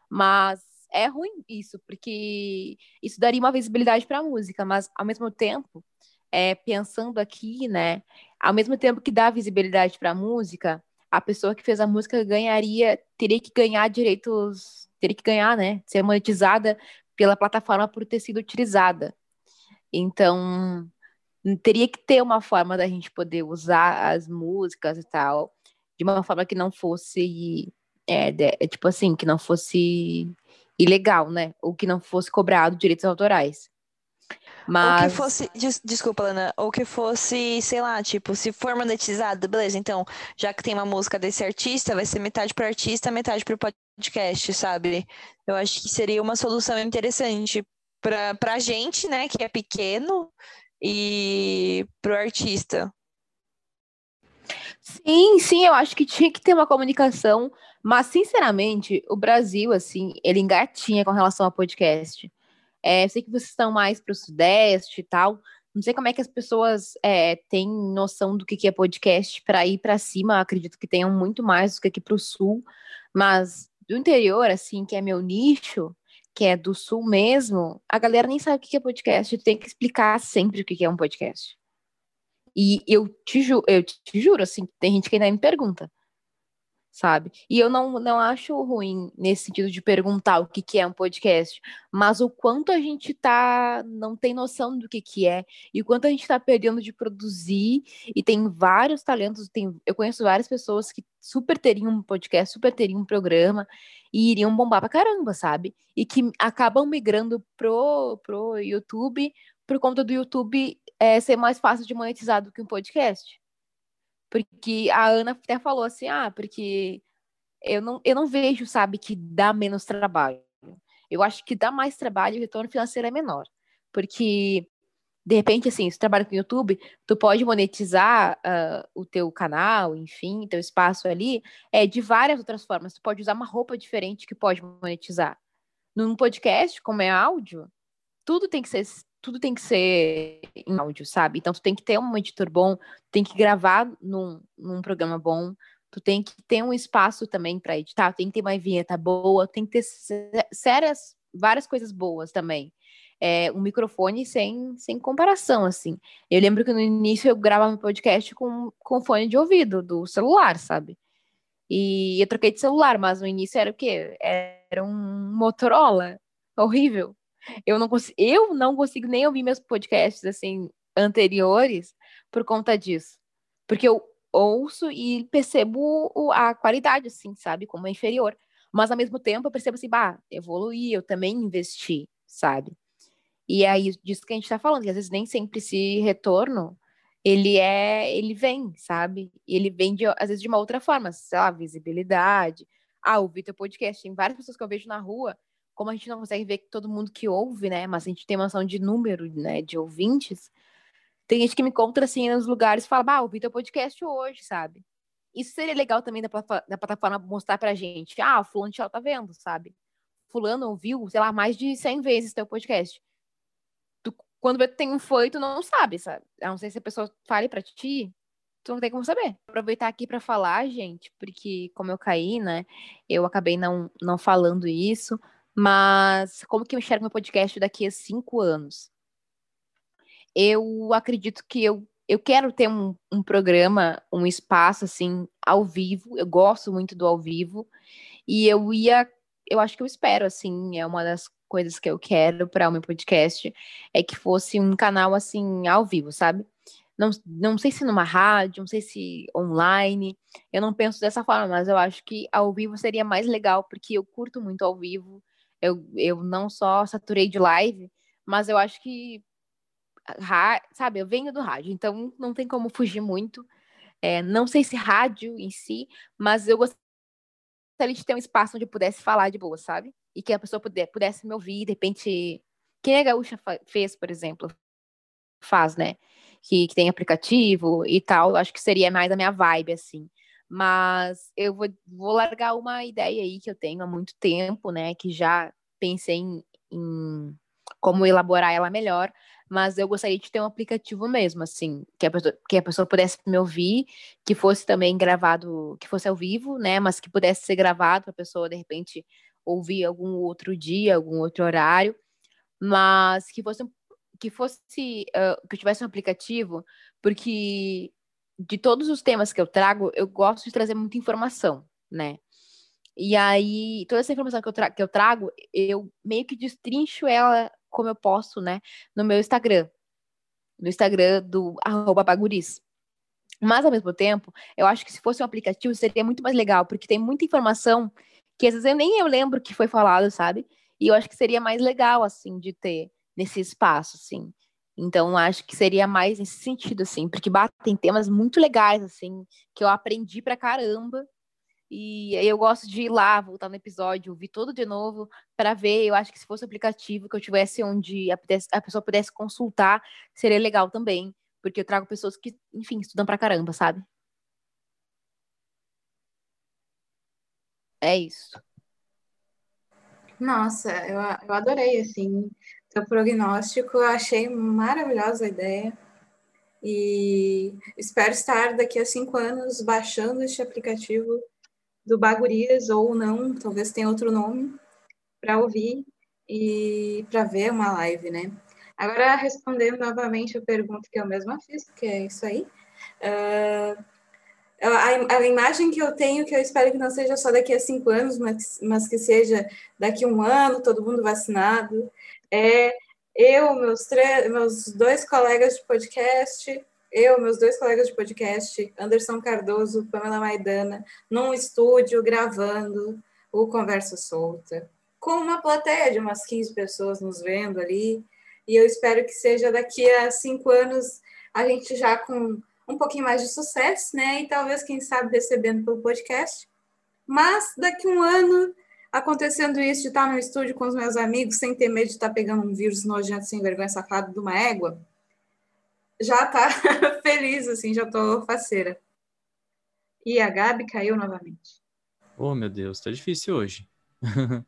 Mas é ruim isso, porque isso daria uma visibilidade para a música, mas ao mesmo tempo, é, pensando aqui, né, ao mesmo tempo que dá visibilidade para a música, a pessoa que fez a música ganharia, teria que ganhar direitos, teria que ganhar, né, ser monetizada pela plataforma por ter sido utilizada. Então, teria que ter uma forma da gente poder usar as músicas e tal, de uma forma que não fosse, é, de, é, tipo assim, que não fosse ilegal, né? Ou que não fosse cobrado direitos autorais. Mas... Ou que fosse, des, desculpa, Lana, ou que fosse, sei lá, tipo, se for monetizado, beleza, então, já que tem uma música desse artista, vai ser metade pro artista, metade pro podcast, sabe? Eu acho que seria uma solução interessante pra, pra gente, né, que é pequeno, e pro artista. Sim, sim, eu acho que tinha que ter uma comunicação, mas sinceramente, o Brasil, assim, ele engatinha com relação ao podcast. É, sei que vocês estão mais para o Sudeste e tal. Não sei como é que as pessoas é, têm noção do que é podcast para ir para cima. Acredito que tenham muito mais do que aqui para o Sul. Mas do interior, assim, que é meu nicho, que é do Sul mesmo, a galera nem sabe o que é podcast. Tem que explicar sempre o que é um podcast. E eu te, ju eu te juro, assim, tem gente que ainda me pergunta sabe? E eu não, não acho ruim nesse sentido de perguntar o que, que é um podcast, mas o quanto a gente tá não tem noção do que, que é e o quanto a gente está perdendo de produzir e tem vários talentos, tem, eu conheço várias pessoas que super teriam um podcast, super teriam um programa e iriam bombar pra caramba, sabe? E que acabam migrando pro, pro YouTube por conta do YouTube é, ser mais fácil de monetizar do que um podcast. Porque a Ana até falou assim: ah, porque eu não, eu não vejo, sabe, que dá menos trabalho. Eu acho que dá mais trabalho e o retorno financeiro é menor. Porque, de repente, assim, se tu trabalha com YouTube, tu pode monetizar uh, o teu canal, enfim, teu espaço ali, é de várias outras formas. Tu pode usar uma roupa diferente que pode monetizar. Num podcast, como é áudio, tudo tem que ser tudo tem que ser em áudio, sabe? Então tu tem que ter um editor bom, tem que gravar num, num programa bom, tu tem que ter um espaço também para editar, tem que ter uma vinheta boa, tem que ter sérias, várias coisas boas também. É, um microfone sem, sem comparação, assim. Eu lembro que no início eu gravava meu podcast com, com fone de ouvido do celular, sabe? E eu troquei de celular, mas no início era o quê? Era um Motorola horrível. Eu não, consigo, eu não consigo nem ouvir meus podcasts assim anteriores por conta disso. Porque eu ouço e percebo a qualidade, assim, sabe? Como é inferior. Mas ao mesmo tempo eu percebo assim, bah, evoluí, eu também investi, sabe? E é disso que a gente tá falando, que às vezes nem sempre esse retorno ele é, ele vem, sabe? E ele vem de, às vezes de uma outra forma, sei lá, visibilidade. Ah, ouvir teu podcast. Tem várias pessoas que eu vejo na rua como a gente não consegue ver todo mundo que ouve, né? Mas a gente tem uma noção de número, né? De ouvintes. Tem gente que me encontra assim nos lugares e fala, bah, ouvi teu podcast hoje, sabe? Isso seria legal também da, da plataforma mostrar pra gente. Ah, o fulano de tá vendo, sabe? Fulano ouviu, sei lá, mais de 100 vezes teu podcast. Tu, quando que tem um foi, tu não sabe, sabe? Eu não sei se a pessoa fale pra ti, tu não tem como saber. Aproveitar aqui para falar, gente, porque como eu caí, né? Eu acabei não, não falando isso, mas como que eu enxergo meu podcast daqui a cinco anos? Eu acredito que eu, eu quero ter um, um programa, um espaço assim, ao vivo. Eu gosto muito do ao vivo. E eu ia, eu acho que eu espero, assim, é uma das coisas que eu quero para o meu podcast, é que fosse um canal assim, ao vivo, sabe? Não, não sei se numa rádio, não sei se online. Eu não penso dessa forma, mas eu acho que ao vivo seria mais legal, porque eu curto muito ao vivo. Eu, eu não só saturei de live, mas eu acho que, sabe, eu venho do rádio, então não tem como fugir muito. É, não sei se rádio em si, mas eu gostaria de ter um espaço onde eu pudesse falar de boa, sabe? E que a pessoa puder, pudesse me ouvir, de repente. Quem a Gaúcha fez, por exemplo, faz, né? Que, que tem aplicativo e tal, acho que seria mais a minha vibe, assim. Mas eu vou, vou largar uma ideia aí que eu tenho há muito tempo, né? Que já pensei em, em como elaborar ela melhor, mas eu gostaria de ter um aplicativo mesmo, assim, que a pessoa, que a pessoa pudesse me ouvir, que fosse também gravado, que fosse ao vivo, né, mas que pudesse ser gravado para a pessoa, de repente, ouvir algum outro dia, algum outro horário, mas que fosse, que fosse, uh, que eu tivesse um aplicativo, porque de todos os temas que eu trago, eu gosto de trazer muita informação, né, e aí, toda essa informação que eu, que eu trago, eu meio que destrincho ela como eu posso, né, no meu Instagram. No Instagram do arroba baguris. Mas, ao mesmo tempo, eu acho que se fosse um aplicativo, seria muito mais legal, porque tem muita informação que às vezes eu nem eu lembro que foi falado, sabe? E eu acho que seria mais legal, assim, de ter nesse espaço, assim. Então, acho que seria mais nesse sentido, assim, porque batem temas muito legais, assim, que eu aprendi pra caramba e eu gosto de ir lá, voltar no episódio, ouvir tudo de novo para ver. Eu acho que se fosse um aplicativo que eu tivesse onde a, a pessoa pudesse consultar, seria legal também. Porque eu trago pessoas que, enfim, estudam pra caramba, sabe? É isso. Nossa, eu, eu adorei, assim, seu prognóstico, eu achei maravilhosa a ideia. E espero estar daqui a cinco anos baixando este aplicativo do Bagurias ou não, talvez tenha outro nome, para ouvir e para ver uma live, né? Agora, respondendo novamente a pergunta que eu mesma fiz, que é isso aí. Uh, a, a, imagem que eu tenho, que eu espero que não seja só daqui a cinco anos, mas, mas que seja daqui a um ano, todo mundo vacinado, é eu, meus, meus dois colegas de podcast, eu, meus dois colegas de podcast, Anderson Cardoso, Pamela Maidana, num estúdio gravando o Conversa Solta, com uma plateia de umas 15 pessoas nos vendo ali. E eu espero que seja daqui a cinco anos a gente já com um pouquinho mais de sucesso, né? E talvez, quem sabe, recebendo pelo podcast. Mas daqui a um ano, acontecendo isso, de estar no estúdio com os meus amigos, sem ter medo de estar pegando um vírus nojento, sem vergonha, safado de uma égua, já tá [laughs] feliz, assim, já tô faceira. E a Gabi caiu novamente. Oh, meu Deus, tá difícil hoje. [laughs]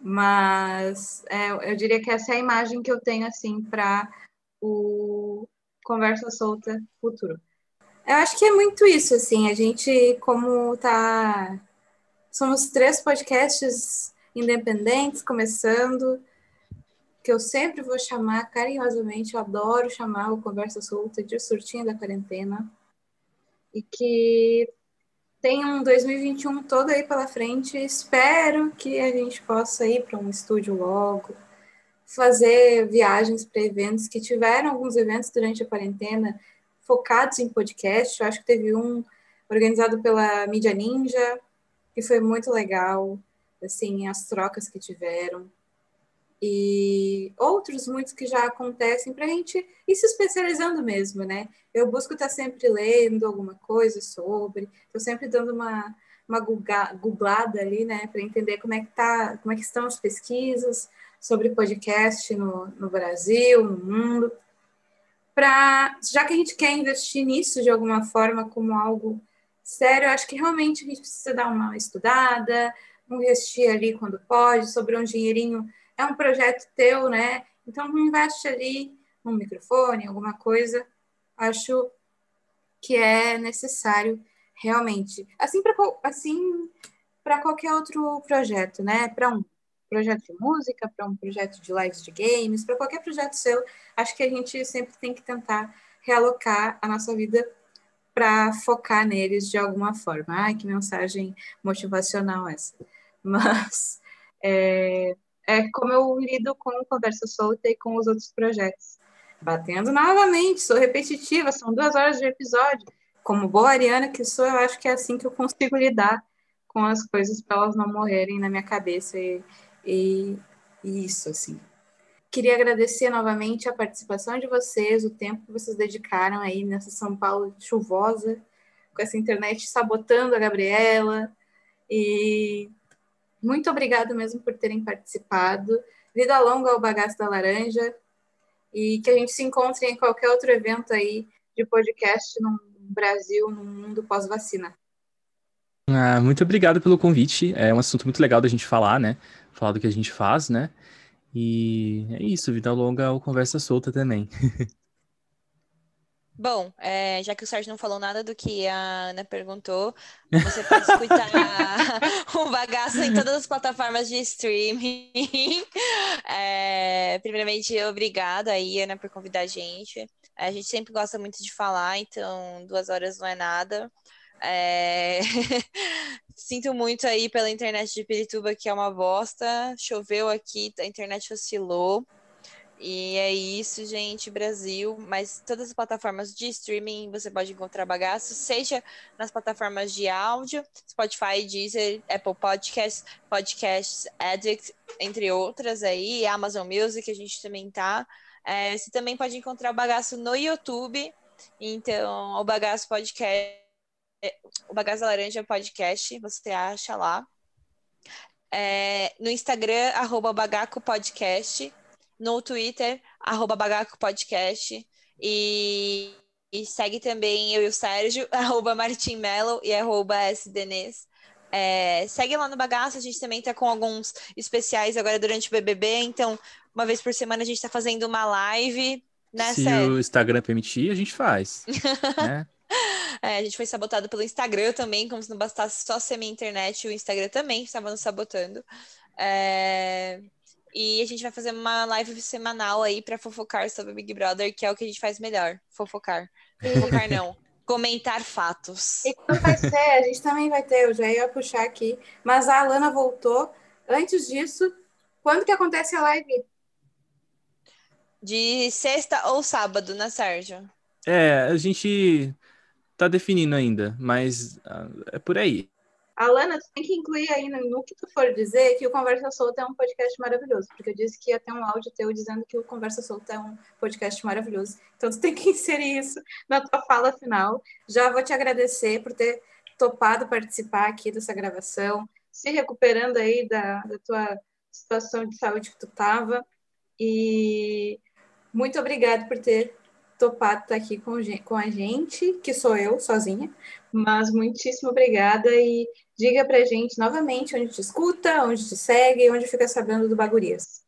Mas é, eu diria que essa é a imagem que eu tenho, assim, para o Conversa Solta Futuro. Eu acho que é muito isso, assim, a gente, como tá... Somos três podcasts independentes, começando, que eu sempre vou chamar carinhosamente, eu adoro chamar o Conversa Solta de Surtinha da Quarentena, e que tem um 2021 todo aí pela frente. Espero que a gente possa ir para um estúdio logo, fazer viagens para eventos que tiveram alguns eventos durante a quarentena focados em podcast. Eu acho que teve um organizado pela Mídia Ninja, que foi muito legal, assim, as trocas que tiveram e outros muitos que já acontecem para a gente ir se especializando mesmo, né? Eu busco estar tá sempre lendo alguma coisa sobre, estou sempre dando uma, uma googlada ali, né, para entender como é que tá, como é que estão as pesquisas sobre podcast no, no Brasil, no mundo. Para, já que a gente quer investir nisso de alguma forma como algo sério, acho que realmente a gente precisa dar uma estudada, investir ali quando pode, sobre um dinheirinho é um projeto teu, né? Então, investe ali um microfone, alguma coisa. Acho que é necessário realmente. Assim para assim, qualquer outro projeto, né? Para um projeto de música, para um projeto de lives de games, para qualquer projeto seu, acho que a gente sempre tem que tentar realocar a nossa vida para focar neles de alguma forma. Ai, que mensagem motivacional essa. [laughs] Mas é, é como eu lido com Conversa Solta e com os outros projetos. Batendo novamente, sou repetitiva, são duas horas de episódio. Como boa ariana que sou, eu acho que é assim que eu consigo lidar com as coisas para elas não morrerem na minha cabeça e, e, e isso, assim. Queria agradecer novamente a participação de vocês, o tempo que vocês dedicaram aí nessa São Paulo chuvosa, com essa internet sabotando a Gabriela. E muito obrigada mesmo por terem participado. Vida longa ao Bagaço da Laranja. E que a gente se encontre em qualquer outro evento aí de podcast no Brasil, no mundo pós-vacina. Ah, muito obrigado pelo convite. É um assunto muito legal da gente falar, né? Falar do que a gente faz, né? E é isso, vida longa ou conversa solta também. [laughs] Bom, é, já que o Sérgio não falou nada do que a Ana perguntou, você pode escutar o [laughs] bagaço em todas as plataformas de streaming. É, primeiramente, obrigada aí, Ana, por convidar a gente. A gente sempre gosta muito de falar, então duas horas não é nada. É... [laughs] Sinto muito aí pela internet de Pirituba, que é uma bosta. Choveu aqui, a internet oscilou. E é isso, gente, Brasil. Mas todas as plataformas de streaming você pode encontrar bagaço, seja nas plataformas de áudio, Spotify, Deezer, Apple Podcasts, Podcasts Addict, entre outras aí, Amazon Music, a gente também tá. É, você também pode encontrar o bagaço no YouTube. Então, o Bagaço Podcast o Bagaço Laranja Podcast, você acha lá. É, no Instagram, arroba Bagaco Podcast. No Twitter, arroba Bagaco Podcast. E, e, segue também eu e o Sérgio, [laughs] arroba Martim Mello e arroba SDNES. É, segue lá no Bagaço, a gente também tá com alguns especiais agora durante o BBB, então uma vez por semana a gente tá fazendo uma live, né, Se o Instagram permitir, a gente faz, [laughs] né? É, a gente foi sabotado pelo Instagram também, como se não bastasse só ser minha internet, o Instagram também estava nos sabotando. É... E a gente vai fazer uma live semanal aí para fofocar sobre o Big Brother, que é o que a gente faz melhor, fofocar. Fofocar não, [laughs] comentar fatos. E quando vai ser, a gente também vai ter, eu já ia puxar aqui, mas a Alana voltou. Antes disso, quando que acontece a live? De sexta ou sábado, né, Sérgio? É, a gente tá definindo ainda, mas uh, é por aí. Alana, tu tem que incluir aí no, no, que tu for dizer que o Conversa Solta é um podcast maravilhoso, porque eu disse que ia ter um áudio teu dizendo que o Conversa Solta é um podcast maravilhoso. Então tu tem que [laughs] inserir isso na tua fala final. Já vou te agradecer por ter topado participar aqui dessa gravação, se recuperando aí da, da tua situação de saúde que tu tava. E muito obrigada por ter topado estar aqui com, com a gente, que sou eu sozinha, mas muitíssimo obrigada e diga pra gente novamente onde te escuta, onde te segue, onde fica sabendo do Bagurias.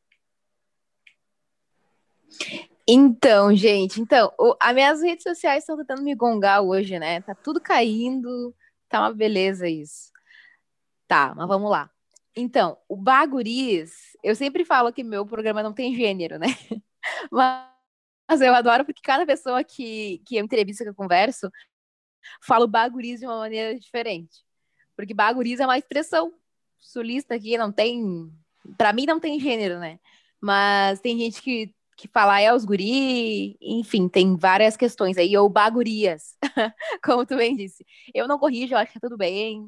Então, gente, então, o, as minhas redes sociais estão tentando me gongar hoje, né? Tá tudo caindo, tá uma beleza isso. Tá, mas vamos lá. Então, o Bagurias, eu sempre falo que meu programa não tem gênero, né? [laughs] Mas mas eu adoro porque cada pessoa que, que eu entrevisto, que eu converso, fala o baguriz de uma maneira diferente. Porque baguriz é uma expressão sulista aqui, não tem. Para mim, não tem gênero, né? Mas tem gente que, que fala é os guri, enfim, tem várias questões aí, ou bagurias, [laughs] como tu bem disse. Eu não corrijo, eu acho que tá tudo bem.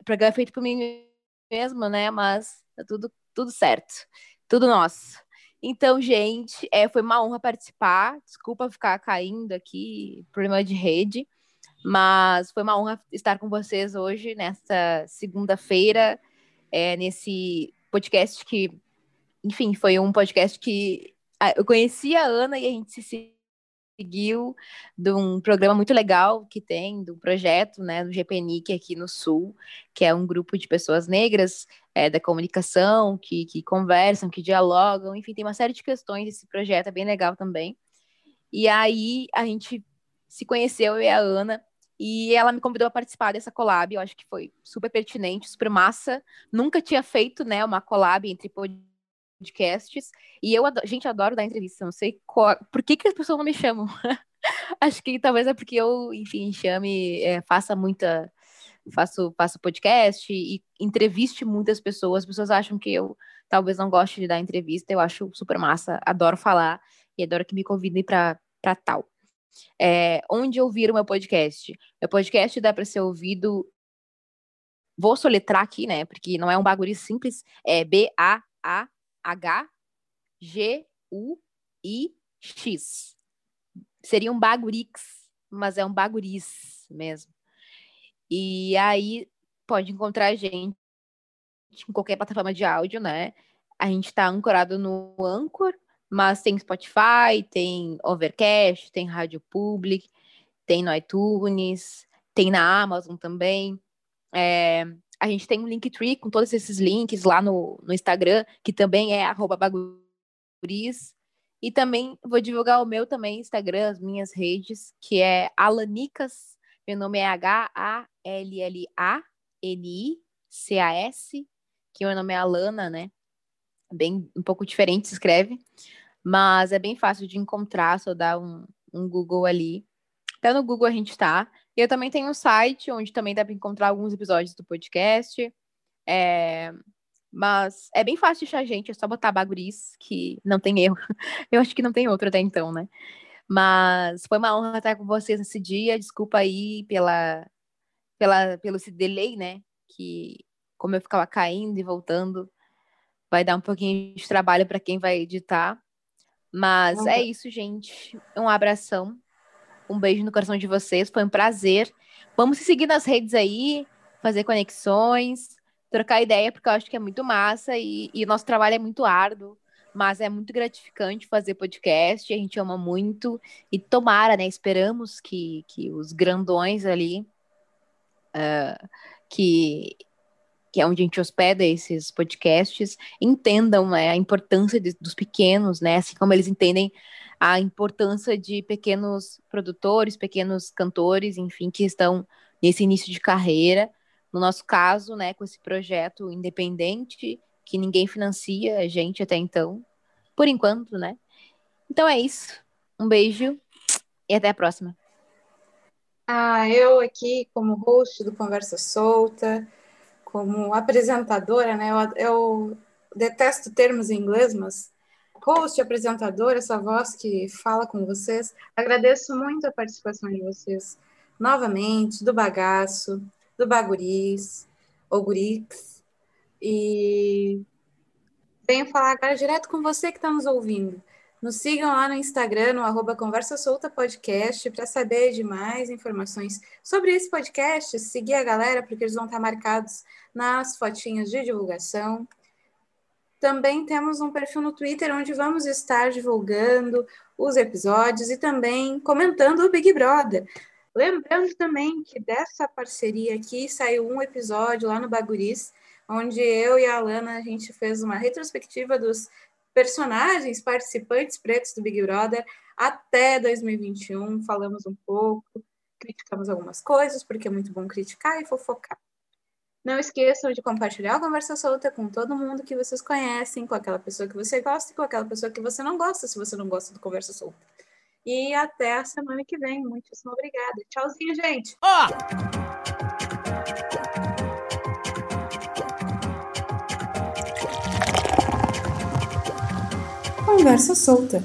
O programa é feito por mim mesmo, né? Mas tá tudo, tudo certo. Tudo nosso. Então, gente, é, foi uma honra participar. Desculpa ficar caindo aqui, problema de rede, mas foi uma honra estar com vocês hoje, nesta segunda-feira, é, nesse podcast que, enfim, foi um podcast que eu conheci a Ana e a gente se seguiu de um programa muito legal que tem, do projeto, né, do GPNIC aqui no Sul, que é um grupo de pessoas negras é, da comunicação, que, que conversam, que dialogam, enfim, tem uma série de questões esse projeto, é bem legal também. E aí a gente se conheceu, eu e a Ana, e ela me convidou a participar dessa collab, eu acho que foi super pertinente, super massa. Nunca tinha feito, né, uma collab entre podcasts. E eu, adoro, gente, adoro dar entrevista. Não sei qual, por que, que as pessoas não me chamam. [laughs] Acho que talvez é porque eu, enfim, chame, é, faça muita. Faço, faço podcast e entreviste muitas pessoas. As pessoas acham que eu talvez não goste de dar entrevista. Eu acho super massa, adoro falar e adoro que me convidem para tal. É, onde ouvir o meu podcast? Meu podcast dá para ser ouvido. Vou soletrar aqui, né? Porque não é um bagulho simples. É B-A-A H G B-A-U-I-X. Seria um bagurix, mas é um baguris mesmo. E aí pode encontrar a gente em qualquer plataforma de áudio, né? A gente está ancorado no Anchor, mas tem Spotify, tem Overcast, tem Rádio Public, tem no iTunes, tem na Amazon também. É, a gente tem um Linktree com todos esses links lá no, no Instagram, que também é baguris. E também vou divulgar o meu também Instagram, as minhas redes, que é Alanicas. Meu nome é H-A-L-L-A-N-I-C-A-S, que meu nome é Alana, né? Bem, um pouco diferente se escreve, mas é bem fácil de encontrar, só dar um, um Google ali. Até no Google a gente tá. E eu também tenho um site onde também dá para encontrar alguns episódios do podcast. É... Mas é bem fácil achar a gente, é só botar Baguris, que não tem erro. [laughs] Eu acho que não tem outro até então, né? Mas foi uma honra estar com vocês nesse dia. Desculpa aí pela, pela, pelo esse delay, né? Que como eu ficava caindo e voltando, vai dar um pouquinho de trabalho para quem vai editar. Mas é isso, gente. Um abração. Um beijo no coração de vocês, foi um prazer. Vamos se seguir nas redes aí, fazer conexões, trocar ideia, porque eu acho que é muito massa e, e nosso trabalho é muito árduo, mas é muito gratificante fazer podcast, a gente ama muito e tomara, né? Esperamos que, que os grandões ali, uh, que, que é onde a gente hospeda esses podcasts, entendam né, a importância de, dos pequenos, né? Assim como eles entendem a importância de pequenos produtores, pequenos cantores, enfim, que estão nesse início de carreira. No nosso caso, né, com esse projeto independente, que ninguém financia a gente até então, por enquanto, né? Então é isso. Um beijo e até a próxima. Ah, eu aqui como host do Conversa Solta, como apresentadora, né? Eu, eu detesto termos em inglês, mas host, apresentador, essa voz que fala com vocês. Agradeço muito a participação de vocês novamente, do Bagaço, do Baguris, Ogurix, e venho falar agora direto com você que está nos ouvindo. Nos sigam lá no Instagram, no arroba Conversa Solta Podcast, para saber de mais informações sobre esse podcast, seguir a galera, porque eles vão estar marcados nas fotinhas de divulgação. Também temos um perfil no Twitter onde vamos estar divulgando os episódios e também comentando o Big Brother. Lembrando também que dessa parceria aqui saiu um episódio lá no Baguris, onde eu e a Alana a gente fez uma retrospectiva dos personagens participantes pretos do Big Brother até 2021. Falamos um pouco, criticamos algumas coisas, porque é muito bom criticar e fofocar. Não esqueçam de compartilhar a conversa solta com todo mundo que vocês conhecem, com aquela pessoa que você gosta e com aquela pessoa que você não gosta, se você não gosta do conversa solta. E até a semana que vem. Muitíssimo obrigada. Tchauzinho, gente. Ó! Conversa solta.